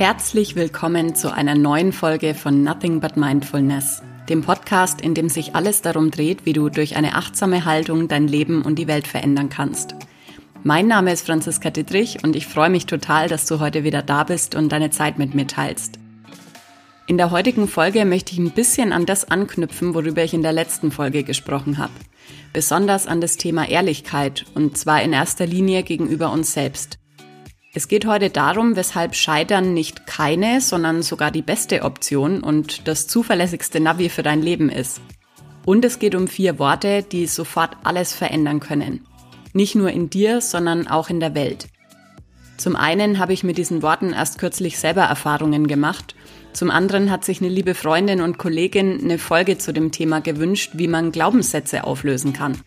Herzlich willkommen zu einer neuen Folge von Nothing But Mindfulness, dem Podcast, in dem sich alles darum dreht, wie du durch eine achtsame Haltung dein Leben und die Welt verändern kannst. Mein Name ist Franziska Dittrich und ich freue mich total, dass du heute wieder da bist und deine Zeit mit mir teilst. In der heutigen Folge möchte ich ein bisschen an das anknüpfen, worüber ich in der letzten Folge gesprochen habe. Besonders an das Thema Ehrlichkeit und zwar in erster Linie gegenüber uns selbst. Es geht heute darum, weshalb Scheitern nicht keine, sondern sogar die beste Option und das zuverlässigste Navi für dein Leben ist. Und es geht um vier Worte, die sofort alles verändern können. Nicht nur in dir, sondern auch in der Welt. Zum einen habe ich mit diesen Worten erst kürzlich selber Erfahrungen gemacht. Zum anderen hat sich eine liebe Freundin und Kollegin eine Folge zu dem Thema gewünscht, wie man Glaubenssätze auflösen kann.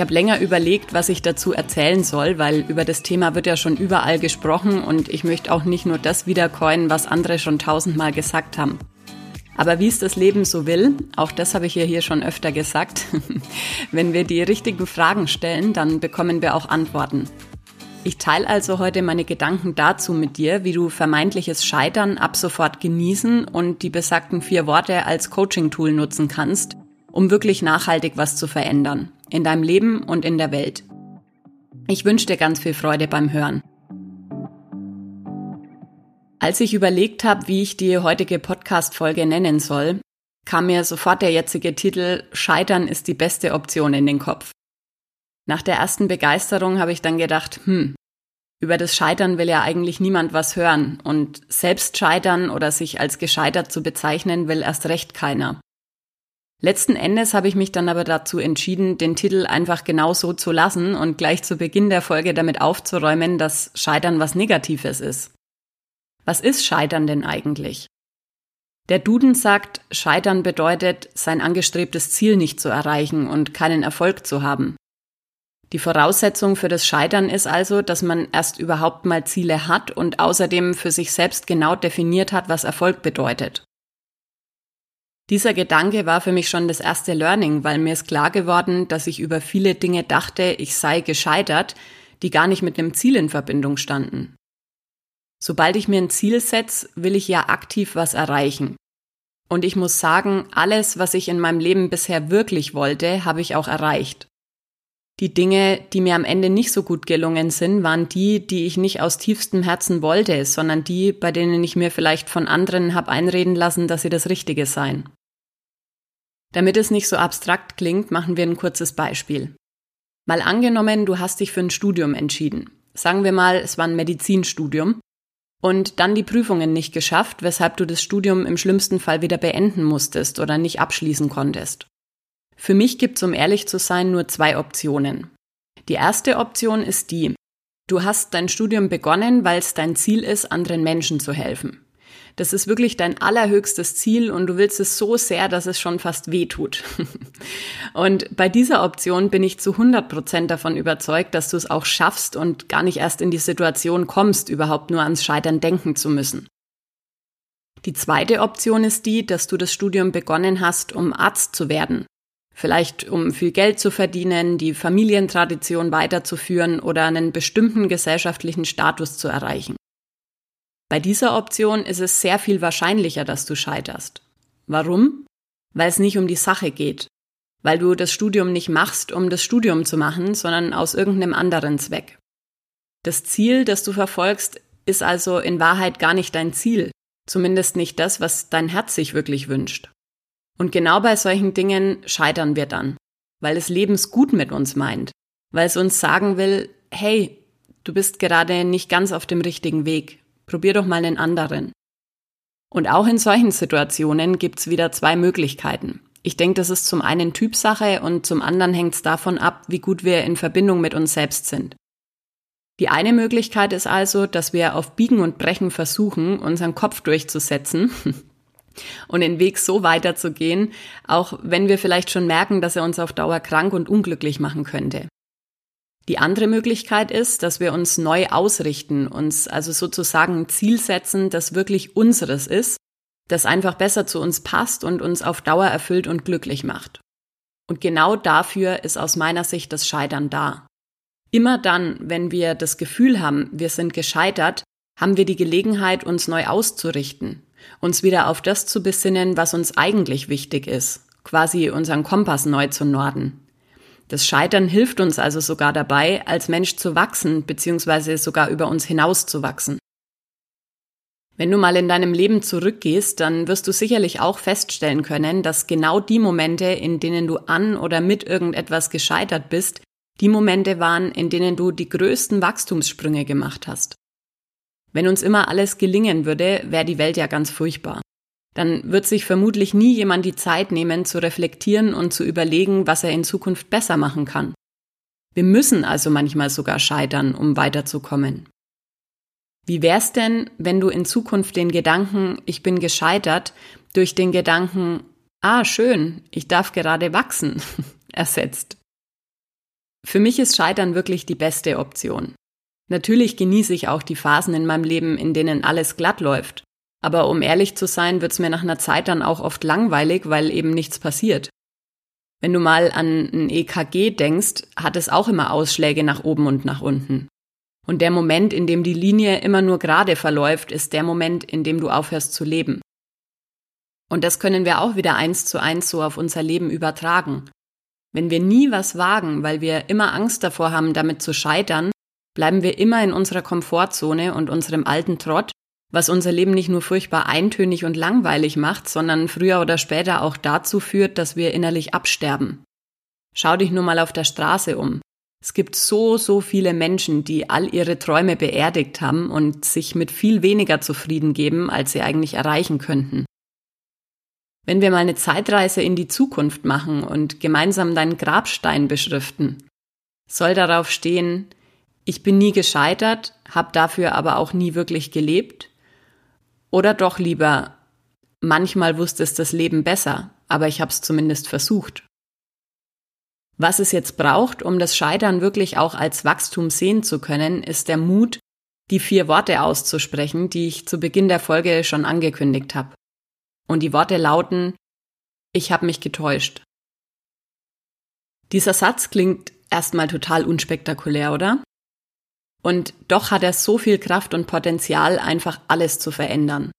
Ich habe länger überlegt, was ich dazu erzählen soll, weil über das Thema wird ja schon überall gesprochen und ich möchte auch nicht nur das wiedercoinen, was andere schon tausendmal gesagt haben. Aber wie es das Leben so will, auch das habe ich ja hier schon öfter gesagt, wenn wir die richtigen Fragen stellen, dann bekommen wir auch Antworten. Ich teile also heute meine Gedanken dazu mit dir, wie du vermeintliches Scheitern ab sofort genießen und die besagten vier Worte als Coaching-Tool nutzen kannst, um wirklich nachhaltig was zu verändern in deinem Leben und in der Welt. Ich wünsche dir ganz viel Freude beim Hören. Als ich überlegt habe, wie ich die heutige Podcast-Folge nennen soll, kam mir sofort der jetzige Titel Scheitern ist die beste Option in den Kopf. Nach der ersten Begeisterung habe ich dann gedacht, hm, über das Scheitern will ja eigentlich niemand was hören und selbst scheitern oder sich als gescheitert zu bezeichnen will erst recht keiner. Letzten Endes habe ich mich dann aber dazu entschieden, den Titel einfach genau so zu lassen und gleich zu Beginn der Folge damit aufzuräumen, dass Scheitern was Negatives ist. Was ist Scheitern denn eigentlich? Der Duden sagt, Scheitern bedeutet, sein angestrebtes Ziel nicht zu erreichen und keinen Erfolg zu haben. Die Voraussetzung für das Scheitern ist also, dass man erst überhaupt mal Ziele hat und außerdem für sich selbst genau definiert hat, was Erfolg bedeutet. Dieser Gedanke war für mich schon das erste Learning, weil mir ist klar geworden, dass ich über viele Dinge dachte, ich sei gescheitert, die gar nicht mit einem Ziel in Verbindung standen. Sobald ich mir ein Ziel setze, will ich ja aktiv was erreichen. Und ich muss sagen, alles, was ich in meinem Leben bisher wirklich wollte, habe ich auch erreicht. Die Dinge, die mir am Ende nicht so gut gelungen sind, waren die, die ich nicht aus tiefstem Herzen wollte, sondern die, bei denen ich mir vielleicht von anderen habe einreden lassen, dass sie das Richtige seien. Damit es nicht so abstrakt klingt, machen wir ein kurzes Beispiel. Mal angenommen, du hast dich für ein Studium entschieden. Sagen wir mal, es war ein Medizinstudium und dann die Prüfungen nicht geschafft, weshalb du das Studium im schlimmsten Fall wieder beenden musstest oder nicht abschließen konntest. Für mich gibt's, um ehrlich zu sein, nur zwei Optionen. Die erste Option ist die, du hast dein Studium begonnen, weil es dein Ziel ist, anderen Menschen zu helfen. Das ist wirklich dein allerhöchstes Ziel und du willst es so sehr, dass es schon fast weh tut. und bei dieser Option bin ich zu 100 Prozent davon überzeugt, dass du es auch schaffst und gar nicht erst in die Situation kommst, überhaupt nur ans Scheitern denken zu müssen. Die zweite Option ist die, dass du das Studium begonnen hast, um Arzt zu werden. Vielleicht um viel Geld zu verdienen, die Familientradition weiterzuführen oder einen bestimmten gesellschaftlichen Status zu erreichen. Bei dieser Option ist es sehr viel wahrscheinlicher, dass du scheiterst. Warum? Weil es nicht um die Sache geht. Weil du das Studium nicht machst, um das Studium zu machen, sondern aus irgendeinem anderen Zweck. Das Ziel, das du verfolgst, ist also in Wahrheit gar nicht dein Ziel, zumindest nicht das, was dein Herz sich wirklich wünscht. Und genau bei solchen Dingen scheitern wir dann, weil es lebensgut mit uns meint, weil es uns sagen will, hey, du bist gerade nicht ganz auf dem richtigen Weg, Probier doch mal einen anderen. Und auch in solchen Situationen gibt's wieder zwei Möglichkeiten. Ich denke, das ist zum einen Typsache und zum anderen hängt es davon ab, wie gut wir in Verbindung mit uns selbst sind. Die eine Möglichkeit ist also, dass wir auf Biegen und Brechen versuchen, unseren Kopf durchzusetzen und den Weg so weiterzugehen, auch wenn wir vielleicht schon merken, dass er uns auf Dauer krank und unglücklich machen könnte. Die andere Möglichkeit ist, dass wir uns neu ausrichten, uns also sozusagen ein Ziel setzen, das wirklich unseres ist, das einfach besser zu uns passt und uns auf Dauer erfüllt und glücklich macht. Und genau dafür ist aus meiner Sicht das Scheitern da. Immer dann, wenn wir das Gefühl haben, wir sind gescheitert, haben wir die Gelegenheit, uns neu auszurichten, uns wieder auf das zu besinnen, was uns eigentlich wichtig ist, quasi unseren Kompass neu zu norden. Das Scheitern hilft uns also sogar dabei, als Mensch zu wachsen, beziehungsweise sogar über uns hinaus zu wachsen. Wenn du mal in deinem Leben zurückgehst, dann wirst du sicherlich auch feststellen können, dass genau die Momente, in denen du an oder mit irgendetwas gescheitert bist, die Momente waren, in denen du die größten Wachstumssprünge gemacht hast. Wenn uns immer alles gelingen würde, wäre die Welt ja ganz furchtbar. Dann wird sich vermutlich nie jemand die Zeit nehmen, zu reflektieren und zu überlegen, was er in Zukunft besser machen kann. Wir müssen also manchmal sogar scheitern, um weiterzukommen. Wie wär's denn, wenn du in Zukunft den Gedanken, ich bin gescheitert, durch den Gedanken, ah, schön, ich darf gerade wachsen, ersetzt? Für mich ist Scheitern wirklich die beste Option. Natürlich genieße ich auch die Phasen in meinem Leben, in denen alles glatt läuft. Aber um ehrlich zu sein, wird's mir nach einer Zeit dann auch oft langweilig, weil eben nichts passiert. Wenn du mal an ein EKG denkst, hat es auch immer Ausschläge nach oben und nach unten. Und der Moment, in dem die Linie immer nur gerade verläuft, ist der Moment, in dem du aufhörst zu leben. Und das können wir auch wieder eins zu eins so auf unser Leben übertragen. Wenn wir nie was wagen, weil wir immer Angst davor haben, damit zu scheitern, bleiben wir immer in unserer Komfortzone und unserem alten Trott, was unser Leben nicht nur furchtbar eintönig und langweilig macht, sondern früher oder später auch dazu führt, dass wir innerlich absterben. Schau dich nur mal auf der Straße um. Es gibt so, so viele Menschen, die all ihre Träume beerdigt haben und sich mit viel weniger zufrieden geben, als sie eigentlich erreichen könnten. Wenn wir mal eine Zeitreise in die Zukunft machen und gemeinsam deinen Grabstein beschriften, soll darauf stehen, ich bin nie gescheitert, habe dafür aber auch nie wirklich gelebt? Oder doch lieber, manchmal wusste es das Leben besser, aber ich habe es zumindest versucht. Was es jetzt braucht, um das Scheitern wirklich auch als Wachstum sehen zu können, ist der Mut, die vier Worte auszusprechen, die ich zu Beginn der Folge schon angekündigt habe. Und die Worte lauten, ich habe mich getäuscht. Dieser Satz klingt erstmal total unspektakulär, oder? Und doch hat er so viel Kraft und Potenzial, einfach alles zu verändern.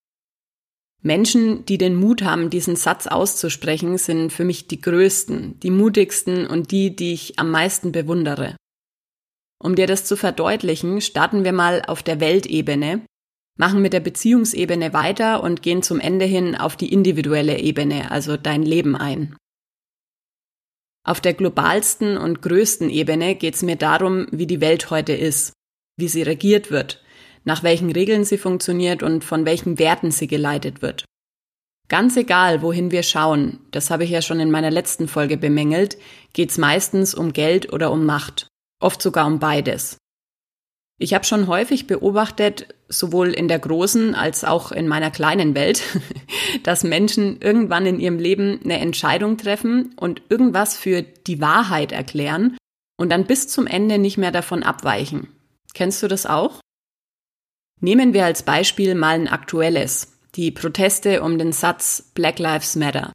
Menschen, die den Mut haben, diesen Satz auszusprechen, sind für mich die größten, die mutigsten und die, die ich am meisten bewundere. Um dir das zu verdeutlichen, starten wir mal auf der Weltebene, machen mit der Beziehungsebene weiter und gehen zum Ende hin auf die individuelle Ebene, also dein Leben ein. Auf der globalsten und größten Ebene geht es mir darum, wie die Welt heute ist wie sie regiert wird, nach welchen Regeln sie funktioniert und von welchen Werten sie geleitet wird. Ganz egal, wohin wir schauen, das habe ich ja schon in meiner letzten Folge bemängelt, geht es meistens um Geld oder um Macht, oft sogar um beides. Ich habe schon häufig beobachtet, sowohl in der großen als auch in meiner kleinen Welt, dass Menschen irgendwann in ihrem Leben eine Entscheidung treffen und irgendwas für die Wahrheit erklären und dann bis zum Ende nicht mehr davon abweichen. Kennst du das auch? Nehmen wir als Beispiel mal ein aktuelles, die Proteste um den Satz Black Lives Matter.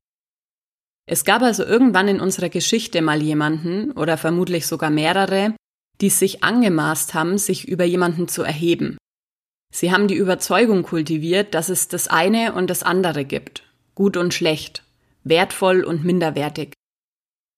Es gab also irgendwann in unserer Geschichte mal jemanden oder vermutlich sogar mehrere, die sich angemaßt haben, sich über jemanden zu erheben. Sie haben die Überzeugung kultiviert, dass es das eine und das andere gibt, gut und schlecht, wertvoll und minderwertig.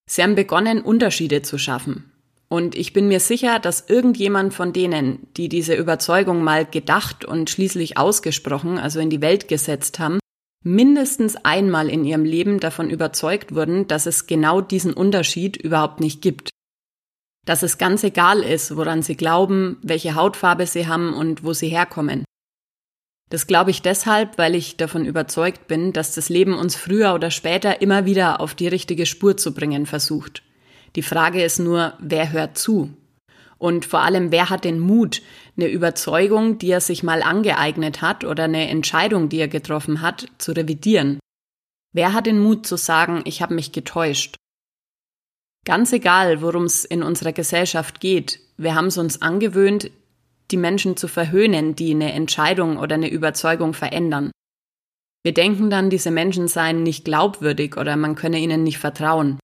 Sie haben begonnen, Unterschiede zu schaffen, und ich bin mir sicher, dass irgendjemand von denen, die diese Überzeugung mal gedacht und schließlich ausgesprochen, also in die Welt gesetzt haben, mindestens einmal in ihrem Leben davon überzeugt wurden, dass es genau diesen Unterschied überhaupt nicht gibt. Dass es ganz egal ist, woran sie glauben, welche Hautfarbe sie haben und wo sie herkommen. Das glaube ich deshalb, weil ich davon überzeugt bin, dass das Leben uns früher oder später immer wieder auf die richtige Spur zu bringen versucht. Die Frage ist nur, wer hört zu? Und vor allem, wer hat den Mut, eine Überzeugung, die er sich mal angeeignet hat oder eine Entscheidung, die er getroffen hat, zu revidieren? Wer hat den Mut zu sagen, ich habe mich getäuscht? Ganz egal, worum es in unserer Gesellschaft geht, wir haben es uns angewöhnt, die Menschen zu verhöhnen, die eine Entscheidung oder eine Überzeugung verändern. Wir denken dann, diese Menschen seien nicht glaubwürdig oder man könne ihnen nicht vertrauen.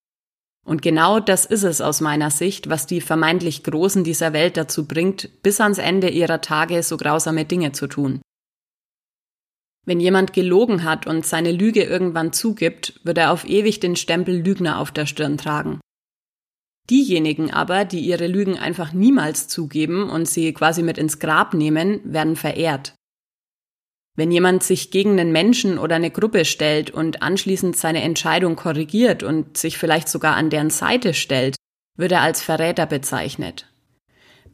Und genau das ist es aus meiner Sicht, was die vermeintlich Großen dieser Welt dazu bringt, bis ans Ende ihrer Tage so grausame Dinge zu tun. Wenn jemand gelogen hat und seine Lüge irgendwann zugibt, wird er auf ewig den Stempel Lügner auf der Stirn tragen. Diejenigen aber, die ihre Lügen einfach niemals zugeben und sie quasi mit ins Grab nehmen, werden verehrt. Wenn jemand sich gegen einen Menschen oder eine Gruppe stellt und anschließend seine Entscheidung korrigiert und sich vielleicht sogar an deren Seite stellt, wird er als Verräter bezeichnet.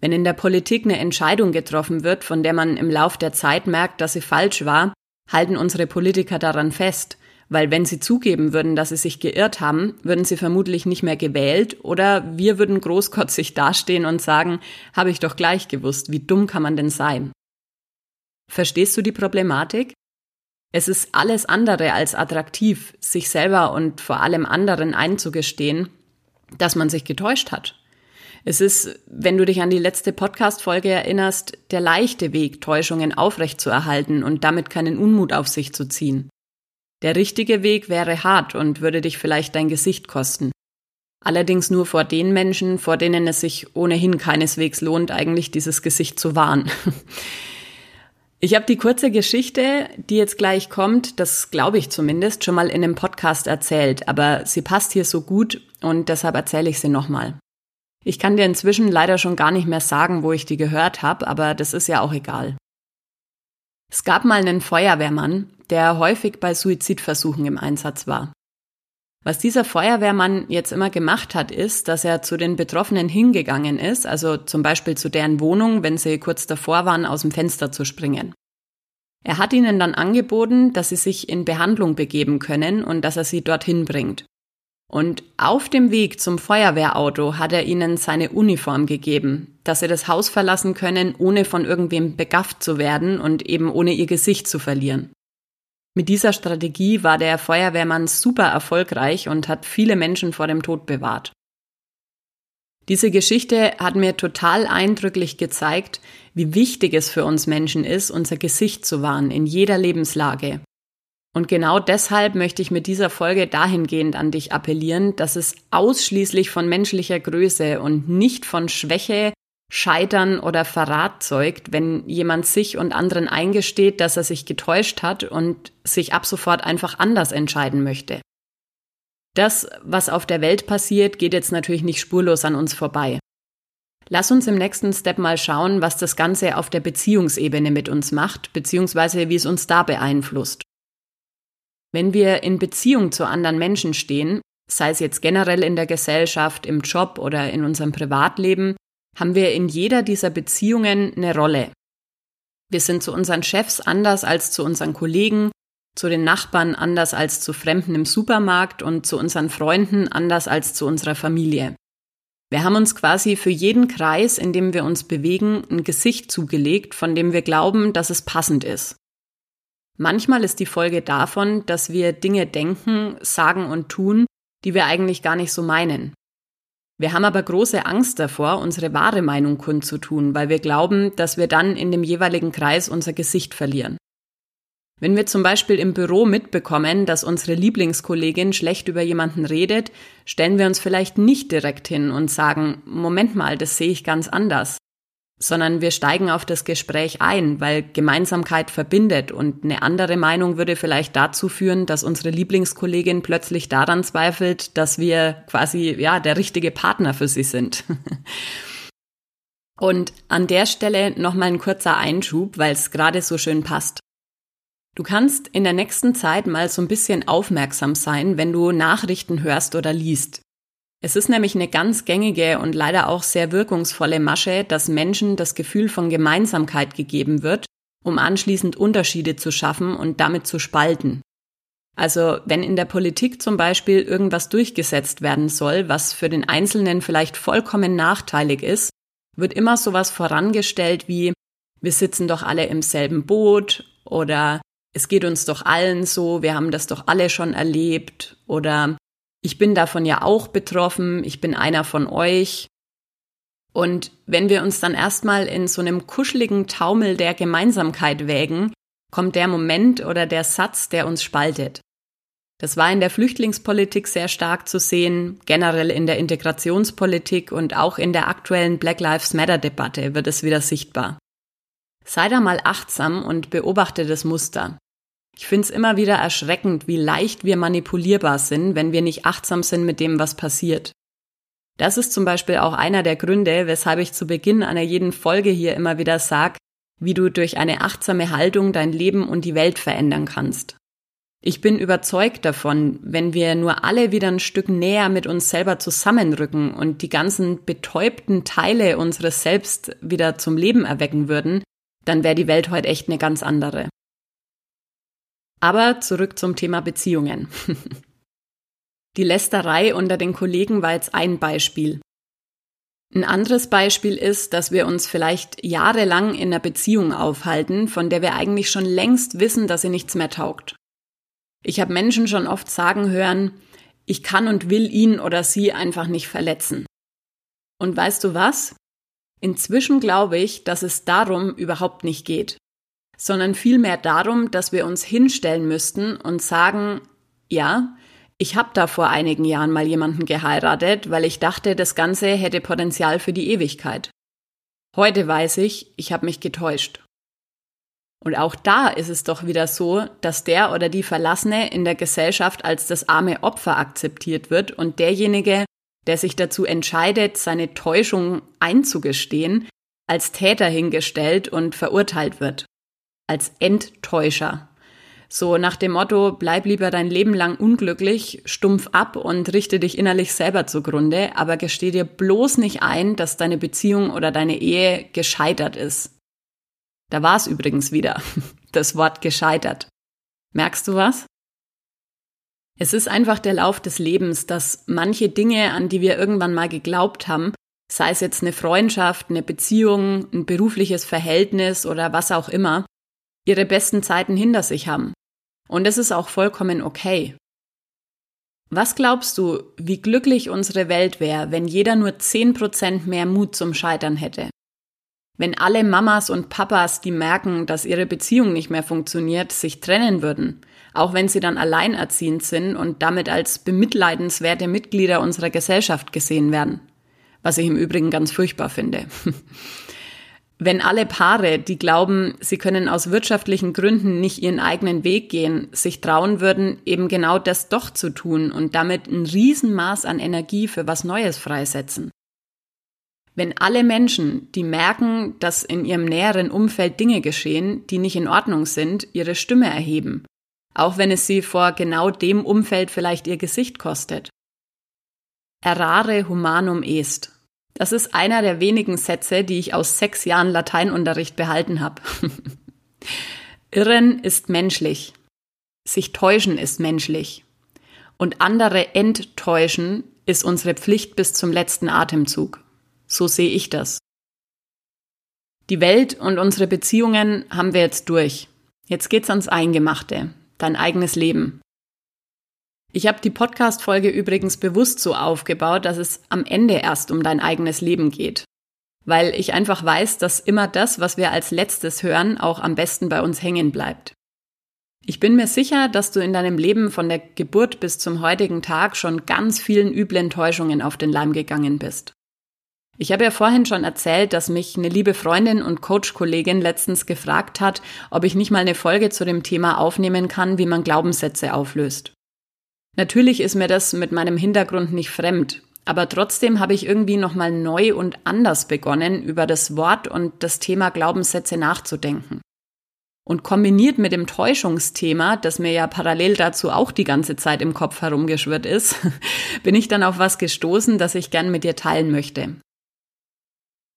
Wenn in der Politik eine Entscheidung getroffen wird, von der man im Lauf der Zeit merkt, dass sie falsch war, halten unsere Politiker daran fest, weil wenn sie zugeben würden, dass sie sich geirrt haben, würden sie vermutlich nicht mehr gewählt oder wir würden großkotzig dastehen und sagen, habe ich doch gleich gewusst, wie dumm kann man denn sein? Verstehst du die Problematik? Es ist alles andere als attraktiv, sich selber und vor allem anderen einzugestehen, dass man sich getäuscht hat. Es ist, wenn du dich an die letzte Podcast-Folge erinnerst, der leichte Weg, Täuschungen aufrechtzuerhalten und damit keinen Unmut auf sich zu ziehen. Der richtige Weg wäre hart und würde dich vielleicht dein Gesicht kosten. Allerdings nur vor den Menschen, vor denen es sich ohnehin keineswegs lohnt, eigentlich dieses Gesicht zu wahren. Ich habe die kurze Geschichte, die jetzt gleich kommt, das glaube ich zumindest, schon mal in einem Podcast erzählt, aber sie passt hier so gut und deshalb erzähle ich sie nochmal. Ich kann dir inzwischen leider schon gar nicht mehr sagen, wo ich die gehört habe, aber das ist ja auch egal. Es gab mal einen Feuerwehrmann, der häufig bei Suizidversuchen im Einsatz war. Was dieser Feuerwehrmann jetzt immer gemacht hat, ist, dass er zu den Betroffenen hingegangen ist, also zum Beispiel zu deren Wohnung, wenn sie kurz davor waren, aus dem Fenster zu springen. Er hat ihnen dann angeboten, dass sie sich in Behandlung begeben können und dass er sie dorthin bringt. Und auf dem Weg zum Feuerwehrauto hat er ihnen seine Uniform gegeben, dass sie das Haus verlassen können, ohne von irgendwem begafft zu werden und eben ohne ihr Gesicht zu verlieren. Mit dieser Strategie war der Feuerwehrmann super erfolgreich und hat viele Menschen vor dem Tod bewahrt. Diese Geschichte hat mir total eindrücklich gezeigt, wie wichtig es für uns Menschen ist, unser Gesicht zu wahren in jeder Lebenslage. Und genau deshalb möchte ich mit dieser Folge dahingehend an dich appellieren, dass es ausschließlich von menschlicher Größe und nicht von Schwäche, Scheitern oder Verrat zeugt, wenn jemand sich und anderen eingesteht, dass er sich getäuscht hat und sich ab sofort einfach anders entscheiden möchte. Das, was auf der Welt passiert, geht jetzt natürlich nicht spurlos an uns vorbei. Lass uns im nächsten Step mal schauen, was das Ganze auf der Beziehungsebene mit uns macht, beziehungsweise wie es uns da beeinflusst. Wenn wir in Beziehung zu anderen Menschen stehen, sei es jetzt generell in der Gesellschaft, im Job oder in unserem Privatleben, haben wir in jeder dieser Beziehungen eine Rolle. Wir sind zu unseren Chefs anders als zu unseren Kollegen, zu den Nachbarn anders als zu Fremden im Supermarkt und zu unseren Freunden anders als zu unserer Familie. Wir haben uns quasi für jeden Kreis, in dem wir uns bewegen, ein Gesicht zugelegt, von dem wir glauben, dass es passend ist. Manchmal ist die Folge davon, dass wir Dinge denken, sagen und tun, die wir eigentlich gar nicht so meinen. Wir haben aber große Angst davor, unsere wahre Meinung kundzutun, weil wir glauben, dass wir dann in dem jeweiligen Kreis unser Gesicht verlieren. Wenn wir zum Beispiel im Büro mitbekommen, dass unsere Lieblingskollegin schlecht über jemanden redet, stellen wir uns vielleicht nicht direkt hin und sagen, Moment mal, das sehe ich ganz anders sondern wir steigen auf das Gespräch ein, weil Gemeinsamkeit verbindet und eine andere Meinung würde vielleicht dazu führen, dass unsere Lieblingskollegin plötzlich daran zweifelt, dass wir quasi ja der richtige Partner für sie sind. und an der Stelle nochmal ein kurzer Einschub, weil es gerade so schön passt. Du kannst in der nächsten Zeit mal so ein bisschen aufmerksam sein, wenn du Nachrichten hörst oder liest. Es ist nämlich eine ganz gängige und leider auch sehr wirkungsvolle Masche, dass Menschen das Gefühl von Gemeinsamkeit gegeben wird, um anschließend Unterschiede zu schaffen und damit zu spalten. Also wenn in der Politik zum Beispiel irgendwas durchgesetzt werden soll, was für den Einzelnen vielleicht vollkommen nachteilig ist, wird immer sowas vorangestellt wie wir sitzen doch alle im selben Boot oder es geht uns doch allen so, wir haben das doch alle schon erlebt oder ich bin davon ja auch betroffen, ich bin einer von euch. Und wenn wir uns dann erstmal in so einem kuscheligen Taumel der Gemeinsamkeit wägen, kommt der Moment oder der Satz, der uns spaltet. Das war in der Flüchtlingspolitik sehr stark zu sehen, generell in der Integrationspolitik und auch in der aktuellen Black Lives Matter Debatte wird es wieder sichtbar. Sei da mal achtsam und beobachte das Muster. Ich finde es immer wieder erschreckend, wie leicht wir manipulierbar sind, wenn wir nicht achtsam sind mit dem, was passiert. Das ist zum Beispiel auch einer der Gründe, weshalb ich zu Beginn einer jeden Folge hier immer wieder sage, wie du durch eine achtsame Haltung dein Leben und die Welt verändern kannst. Ich bin überzeugt davon, wenn wir nur alle wieder ein Stück näher mit uns selber zusammenrücken und die ganzen betäubten Teile unseres Selbst wieder zum Leben erwecken würden, dann wäre die Welt heute echt eine ganz andere. Aber zurück zum Thema Beziehungen. die Lästerei unter den Kollegen war jetzt ein Beispiel. Ein anderes Beispiel ist, dass wir uns vielleicht jahrelang in einer Beziehung aufhalten, von der wir eigentlich schon längst wissen, dass sie nichts mehr taugt. Ich habe Menschen schon oft sagen hören, ich kann und will ihn oder sie einfach nicht verletzen. Und weißt du was? Inzwischen glaube ich, dass es darum überhaupt nicht geht, sondern vielmehr darum, dass wir uns hinstellen müssten und sagen, ja, ich habe da vor einigen Jahren mal jemanden geheiratet, weil ich dachte, das Ganze hätte Potenzial für die Ewigkeit. Heute weiß ich, ich habe mich getäuscht. Und auch da ist es doch wieder so, dass der oder die Verlassene in der Gesellschaft als das arme Opfer akzeptiert wird und derjenige, der sich dazu entscheidet, seine Täuschung einzugestehen, als Täter hingestellt und verurteilt wird. Als Enttäuscher. So nach dem Motto, bleib lieber dein Leben lang unglücklich, stumpf ab und richte dich innerlich selber zugrunde, aber gesteh dir bloß nicht ein, dass deine Beziehung oder deine Ehe gescheitert ist. Da war es übrigens wieder, das Wort gescheitert. Merkst du was? Es ist einfach der Lauf des Lebens, dass manche Dinge, an die wir irgendwann mal geglaubt haben, sei es jetzt eine Freundschaft, eine Beziehung, ein berufliches Verhältnis oder was auch immer, ihre besten Zeiten hinter sich haben. Und es ist auch vollkommen okay. Was glaubst du, wie glücklich unsere Welt wäre, wenn jeder nur 10% mehr Mut zum Scheitern hätte? wenn alle Mamas und Papas, die merken, dass ihre Beziehung nicht mehr funktioniert, sich trennen würden, auch wenn sie dann alleinerziehend sind und damit als bemitleidenswerte Mitglieder unserer Gesellschaft gesehen werden. Was ich im Übrigen ganz furchtbar finde. wenn alle Paare, die glauben, sie können aus wirtschaftlichen Gründen nicht ihren eigenen Weg gehen, sich trauen würden, eben genau das doch zu tun und damit ein Riesenmaß an Energie für was Neues freisetzen. Wenn alle Menschen, die merken, dass in ihrem näheren Umfeld Dinge geschehen, die nicht in Ordnung sind, ihre Stimme erheben, auch wenn es sie vor genau dem Umfeld vielleicht ihr Gesicht kostet. Errare humanum est. Das ist einer der wenigen Sätze, die ich aus sechs Jahren Lateinunterricht behalten habe. Irren ist menschlich. Sich täuschen ist menschlich. Und andere enttäuschen ist unsere Pflicht bis zum letzten Atemzug. So sehe ich das. Die Welt und unsere Beziehungen haben wir jetzt durch. Jetzt geht's ans Eingemachte, dein eigenes Leben. Ich habe die Podcast-Folge übrigens bewusst so aufgebaut, dass es am Ende erst um dein eigenes Leben geht. Weil ich einfach weiß, dass immer das, was wir als letztes hören, auch am besten bei uns hängen bleibt. Ich bin mir sicher, dass du in deinem Leben von der Geburt bis zum heutigen Tag schon ganz vielen üblen Täuschungen auf den Leim gegangen bist. Ich habe ja vorhin schon erzählt, dass mich eine liebe Freundin und Coach-Kollegin letztens gefragt hat, ob ich nicht mal eine Folge zu dem Thema aufnehmen kann, wie man Glaubenssätze auflöst. Natürlich ist mir das mit meinem Hintergrund nicht fremd, aber trotzdem habe ich irgendwie nochmal neu und anders begonnen, über das Wort und das Thema Glaubenssätze nachzudenken. Und kombiniert mit dem Täuschungsthema, das mir ja parallel dazu auch die ganze Zeit im Kopf herumgeschwirrt ist, bin ich dann auf was gestoßen, das ich gern mit dir teilen möchte.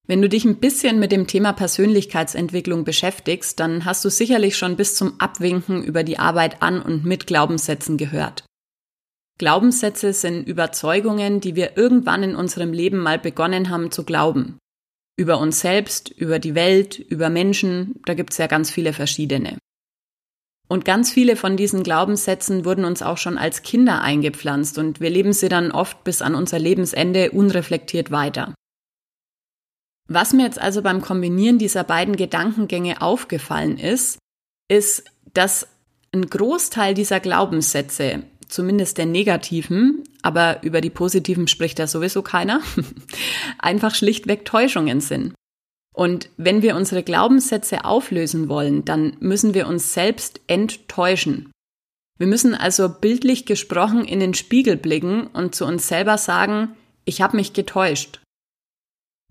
Wenn du dich ein bisschen mit dem Thema Persönlichkeitsentwicklung beschäftigst, dann hast du sicherlich schon bis zum Abwinken über die Arbeit an und mit Glaubenssätzen gehört. Glaubenssätze sind Überzeugungen, die wir irgendwann in unserem Leben mal begonnen haben zu glauben. Über uns selbst, über die Welt, über Menschen, da gibt's ja ganz viele verschiedene. Und ganz viele von diesen Glaubenssätzen wurden uns auch schon als Kinder eingepflanzt und wir leben sie dann oft bis an unser Lebensende unreflektiert weiter. Was mir jetzt also beim Kombinieren dieser beiden Gedankengänge aufgefallen ist, ist, dass ein Großteil dieser Glaubenssätze zumindest der negativen, aber über die positiven spricht ja sowieso keiner, einfach schlichtweg Täuschungen sind. Und wenn wir unsere Glaubenssätze auflösen wollen, dann müssen wir uns selbst enttäuschen. Wir müssen also bildlich gesprochen in den Spiegel blicken und zu uns selber sagen, ich habe mich getäuscht.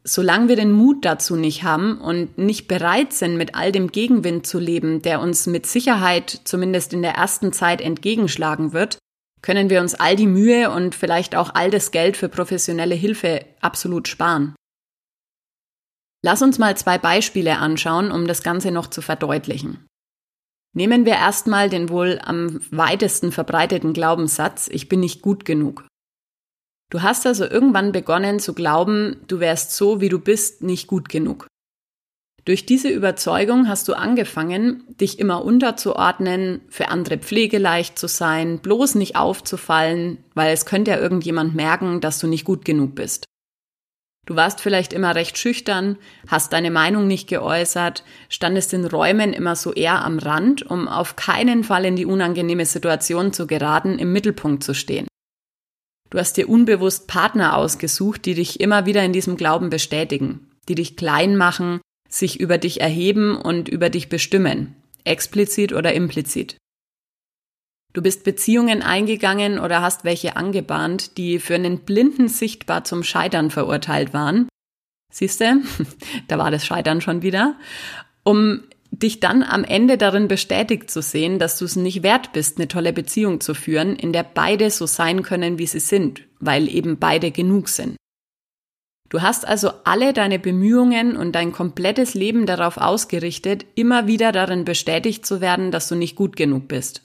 Solange wir den Mut dazu nicht haben und nicht bereit sind, mit all dem Gegenwind zu leben, der uns mit Sicherheit zumindest in der ersten Zeit entgegenschlagen wird, können wir uns all die Mühe und vielleicht auch all das Geld für professionelle Hilfe absolut sparen. Lass uns mal zwei Beispiele anschauen, um das Ganze noch zu verdeutlichen. Nehmen wir erstmal den wohl am weitesten verbreiteten Glaubenssatz, ich bin nicht gut genug. Du hast also irgendwann begonnen zu glauben, du wärst so, wie du bist, nicht gut genug. Durch diese Überzeugung hast du angefangen, dich immer unterzuordnen, für andere pflegeleicht zu sein, bloß nicht aufzufallen, weil es könnte ja irgendjemand merken, dass du nicht gut genug bist. Du warst vielleicht immer recht schüchtern, hast deine Meinung nicht geäußert, standest in Räumen immer so eher am Rand, um auf keinen Fall in die unangenehme Situation zu geraten, im Mittelpunkt zu stehen. Du hast dir unbewusst Partner ausgesucht, die dich immer wieder in diesem Glauben bestätigen, die dich klein machen, sich über dich erheben und über dich bestimmen, explizit oder implizit. Du bist Beziehungen eingegangen oder hast welche angebahnt, die für einen Blinden sichtbar zum Scheitern verurteilt waren. Siehste, da war das Scheitern schon wieder. Um dich dann am Ende darin bestätigt zu sehen, dass du es nicht wert bist, eine tolle Beziehung zu führen, in der beide so sein können, wie sie sind, weil eben beide genug sind. Du hast also alle deine Bemühungen und dein komplettes Leben darauf ausgerichtet, immer wieder darin bestätigt zu werden, dass du nicht gut genug bist.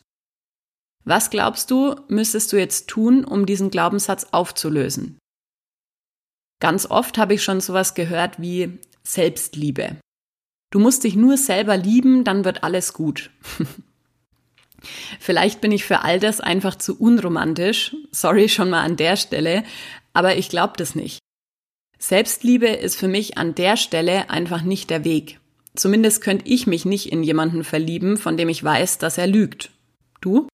Was glaubst du, müsstest du jetzt tun, um diesen Glaubenssatz aufzulösen? Ganz oft habe ich schon sowas gehört wie Selbstliebe. Du musst dich nur selber lieben, dann wird alles gut. Vielleicht bin ich für all das einfach zu unromantisch, sorry schon mal an der Stelle, aber ich glaube das nicht. Selbstliebe ist für mich an der Stelle einfach nicht der Weg. Zumindest könnte ich mich nicht in jemanden verlieben, von dem ich weiß, dass er lügt. Du?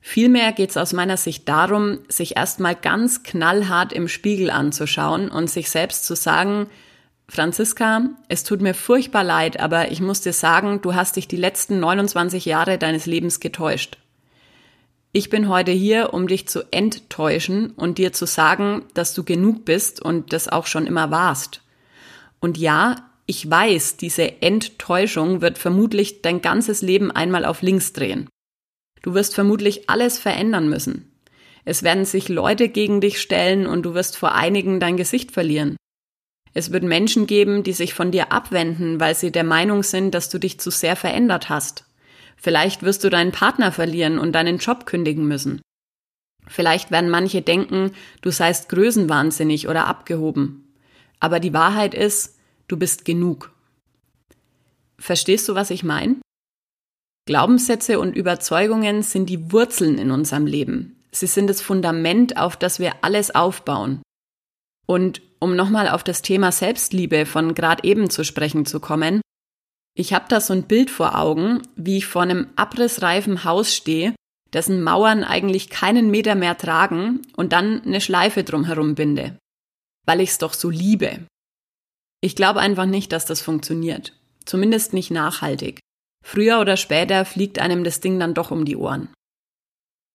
Vielmehr geht es aus meiner Sicht darum, sich erstmal ganz knallhart im Spiegel anzuschauen und sich selbst zu sagen, Franziska, es tut mir furchtbar leid, aber ich muss dir sagen, du hast dich die letzten 29 Jahre deines Lebens getäuscht. Ich bin heute hier, um dich zu enttäuschen und dir zu sagen, dass du genug bist und das auch schon immer warst. Und ja, ich weiß, diese Enttäuschung wird vermutlich dein ganzes Leben einmal auf links drehen. Du wirst vermutlich alles verändern müssen. Es werden sich Leute gegen dich stellen und du wirst vor einigen dein Gesicht verlieren. Es wird Menschen geben, die sich von dir abwenden, weil sie der Meinung sind, dass du dich zu sehr verändert hast. Vielleicht wirst du deinen Partner verlieren und deinen Job kündigen müssen. Vielleicht werden manche denken, du seist größenwahnsinnig oder abgehoben. Aber die Wahrheit ist, du bist genug. Verstehst du, was ich meine? Glaubenssätze und Überzeugungen sind die Wurzeln in unserem Leben. Sie sind das Fundament, auf das wir alles aufbauen. Und um nochmal auf das Thema Selbstliebe von gerade eben zu sprechen zu kommen, ich habe da so ein Bild vor Augen, wie ich vor einem abrissreifen Haus stehe, dessen Mauern eigentlich keinen Meter mehr tragen und dann eine Schleife drumherum binde, weil ich es doch so liebe. Ich glaube einfach nicht, dass das funktioniert. Zumindest nicht nachhaltig. Früher oder später fliegt einem das Ding dann doch um die Ohren.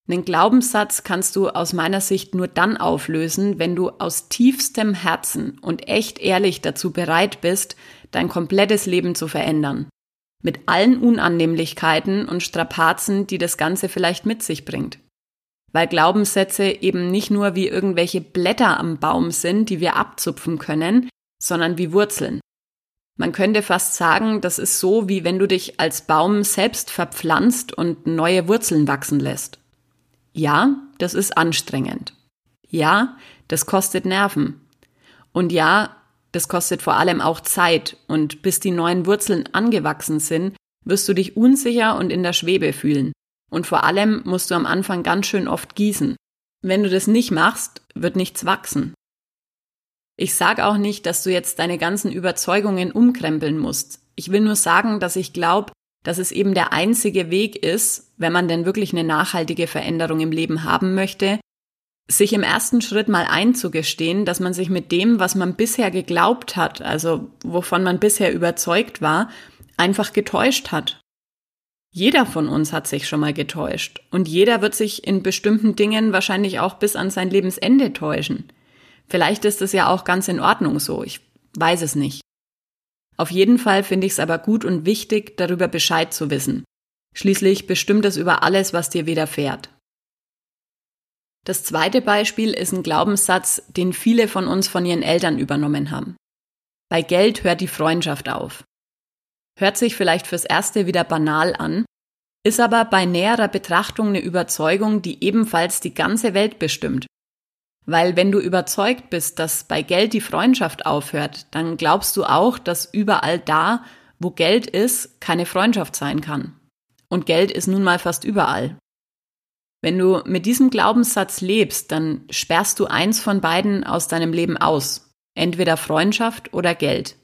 Einen Glaubenssatz kannst du aus meiner Sicht nur dann auflösen, wenn du aus tiefstem Herzen und echt ehrlich dazu bereit bist, dein komplettes Leben zu verändern. Mit allen Unannehmlichkeiten und Strapazen, die das Ganze vielleicht mit sich bringt. Weil Glaubenssätze eben nicht nur wie irgendwelche Blätter am Baum sind, die wir abzupfen können, sondern wie Wurzeln. Man könnte fast sagen, das ist so, wie wenn du dich als Baum selbst verpflanzt und neue Wurzeln wachsen lässt. Ja, das ist anstrengend. Ja, das kostet Nerven. Und ja, das kostet vor allem auch Zeit. Und bis die neuen Wurzeln angewachsen sind, wirst du dich unsicher und in der Schwebe fühlen. Und vor allem musst du am Anfang ganz schön oft gießen. Wenn du das nicht machst, wird nichts wachsen. Ich sage auch nicht, dass du jetzt deine ganzen Überzeugungen umkrempeln musst. Ich will nur sagen, dass ich glaube, dass es eben der einzige Weg ist, wenn man denn wirklich eine nachhaltige Veränderung im Leben haben möchte, sich im ersten Schritt mal einzugestehen, dass man sich mit dem, was man bisher geglaubt hat, also wovon man bisher überzeugt war, einfach getäuscht hat. Jeder von uns hat sich schon mal getäuscht und jeder wird sich in bestimmten Dingen wahrscheinlich auch bis an sein Lebensende täuschen. Vielleicht ist es ja auch ganz in Ordnung so, ich weiß es nicht. Auf jeden Fall finde ich es aber gut und wichtig, darüber Bescheid zu wissen. Schließlich bestimmt es über alles, was dir widerfährt. Das zweite Beispiel ist ein Glaubenssatz, den viele von uns von ihren Eltern übernommen haben. Bei Geld hört die Freundschaft auf. Hört sich vielleicht fürs Erste wieder banal an, ist aber bei näherer Betrachtung eine Überzeugung, die ebenfalls die ganze Welt bestimmt. Weil wenn du überzeugt bist, dass bei Geld die Freundschaft aufhört, dann glaubst du auch, dass überall da, wo Geld ist, keine Freundschaft sein kann. Und Geld ist nun mal fast überall. Wenn du mit diesem Glaubenssatz lebst, dann sperrst du eins von beiden aus deinem Leben aus. Entweder Freundschaft oder Geld.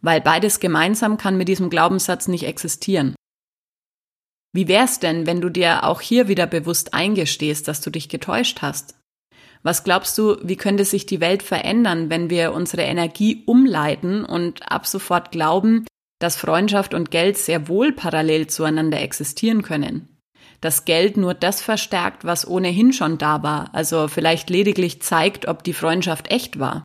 Weil beides gemeinsam kann mit diesem Glaubenssatz nicht existieren. Wie wär's denn, wenn du dir auch hier wieder bewusst eingestehst, dass du dich getäuscht hast? Was glaubst du, wie könnte sich die Welt verändern, wenn wir unsere Energie umleiten und ab sofort glauben, dass Freundschaft und Geld sehr wohl parallel zueinander existieren können? Dass Geld nur das verstärkt, was ohnehin schon da war, also vielleicht lediglich zeigt, ob die Freundschaft echt war.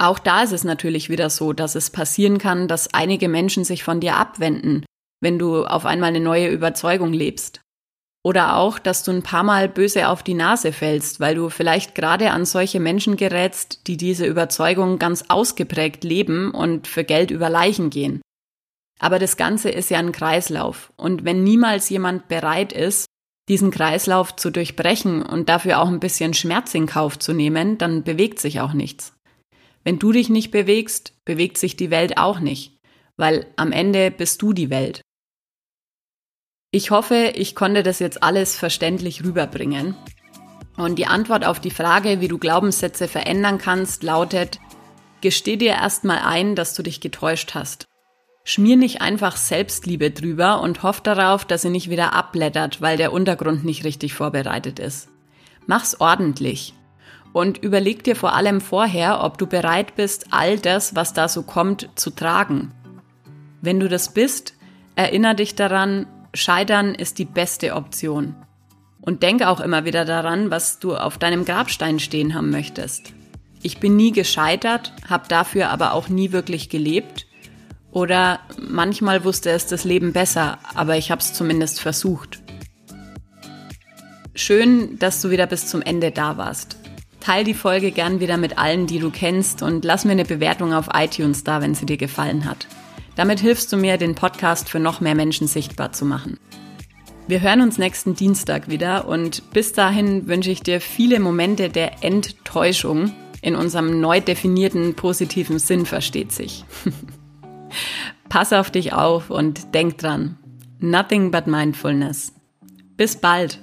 Auch da ist es natürlich wieder so, dass es passieren kann, dass einige Menschen sich von dir abwenden, wenn du auf einmal eine neue Überzeugung lebst. Oder auch, dass du ein paar Mal böse auf die Nase fällst, weil du vielleicht gerade an solche Menschen gerätst, die diese Überzeugung ganz ausgeprägt leben und für Geld über Leichen gehen. Aber das Ganze ist ja ein Kreislauf. Und wenn niemals jemand bereit ist, diesen Kreislauf zu durchbrechen und dafür auch ein bisschen Schmerz in Kauf zu nehmen, dann bewegt sich auch nichts. Wenn du dich nicht bewegst, bewegt sich die Welt auch nicht, weil am Ende bist du die Welt. Ich hoffe, ich konnte das jetzt alles verständlich rüberbringen. Und die Antwort auf die Frage, wie du Glaubenssätze verändern kannst, lautet, gesteh dir erstmal ein, dass du dich getäuscht hast. Schmier nicht einfach Selbstliebe drüber und hoff darauf, dass sie nicht wieder abblättert, weil der Untergrund nicht richtig vorbereitet ist. Mach's ordentlich. Und überleg dir vor allem vorher, ob du bereit bist, all das, was da so kommt, zu tragen. Wenn du das bist, erinnere dich daran, Scheitern ist die beste Option. Und denk auch immer wieder daran, was du auf deinem Grabstein stehen haben möchtest. Ich bin nie gescheitert, habe dafür aber auch nie wirklich gelebt oder manchmal wusste es das Leben besser, aber ich habe es zumindest versucht. Schön, dass du wieder bis zum Ende da warst. Teil die Folge gern wieder mit allen, die du kennst und lass mir eine Bewertung auf iTunes da, wenn sie dir gefallen hat. Damit hilfst du mir, den Podcast für noch mehr Menschen sichtbar zu machen. Wir hören uns nächsten Dienstag wieder und bis dahin wünsche ich dir viele Momente der Enttäuschung in unserem neu definierten positiven Sinn versteht sich. Pass auf dich auf und denk dran. Nothing but mindfulness. Bis bald.